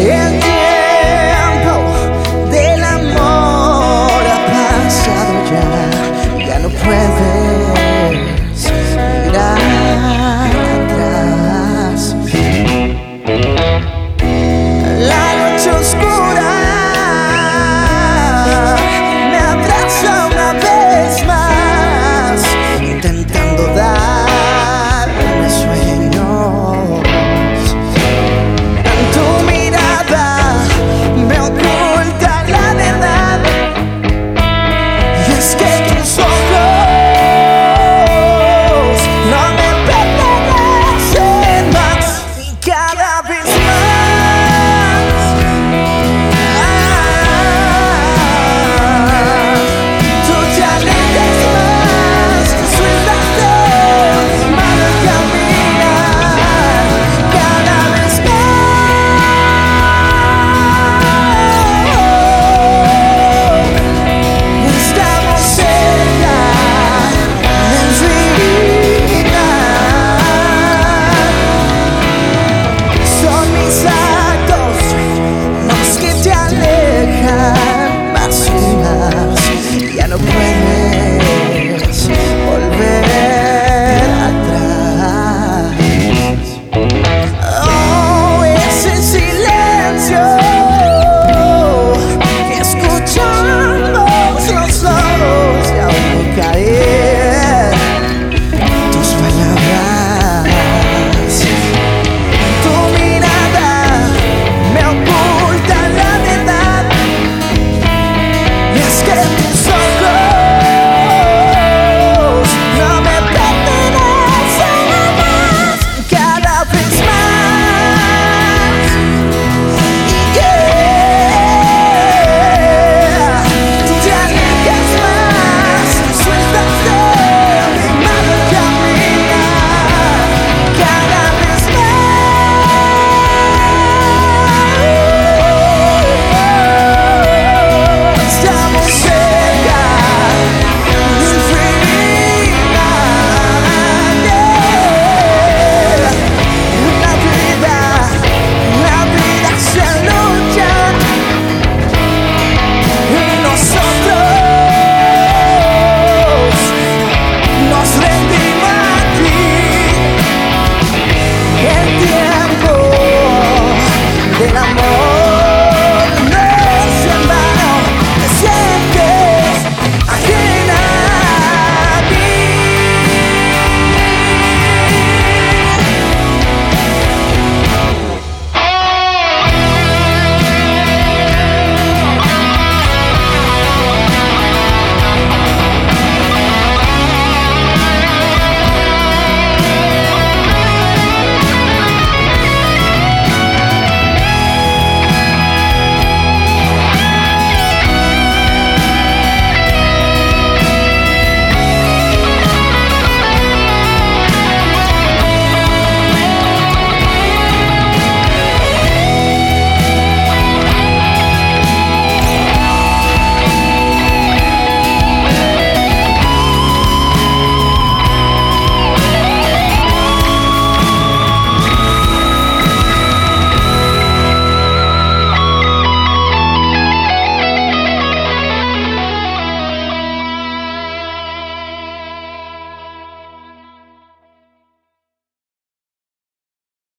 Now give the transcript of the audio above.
Yeah.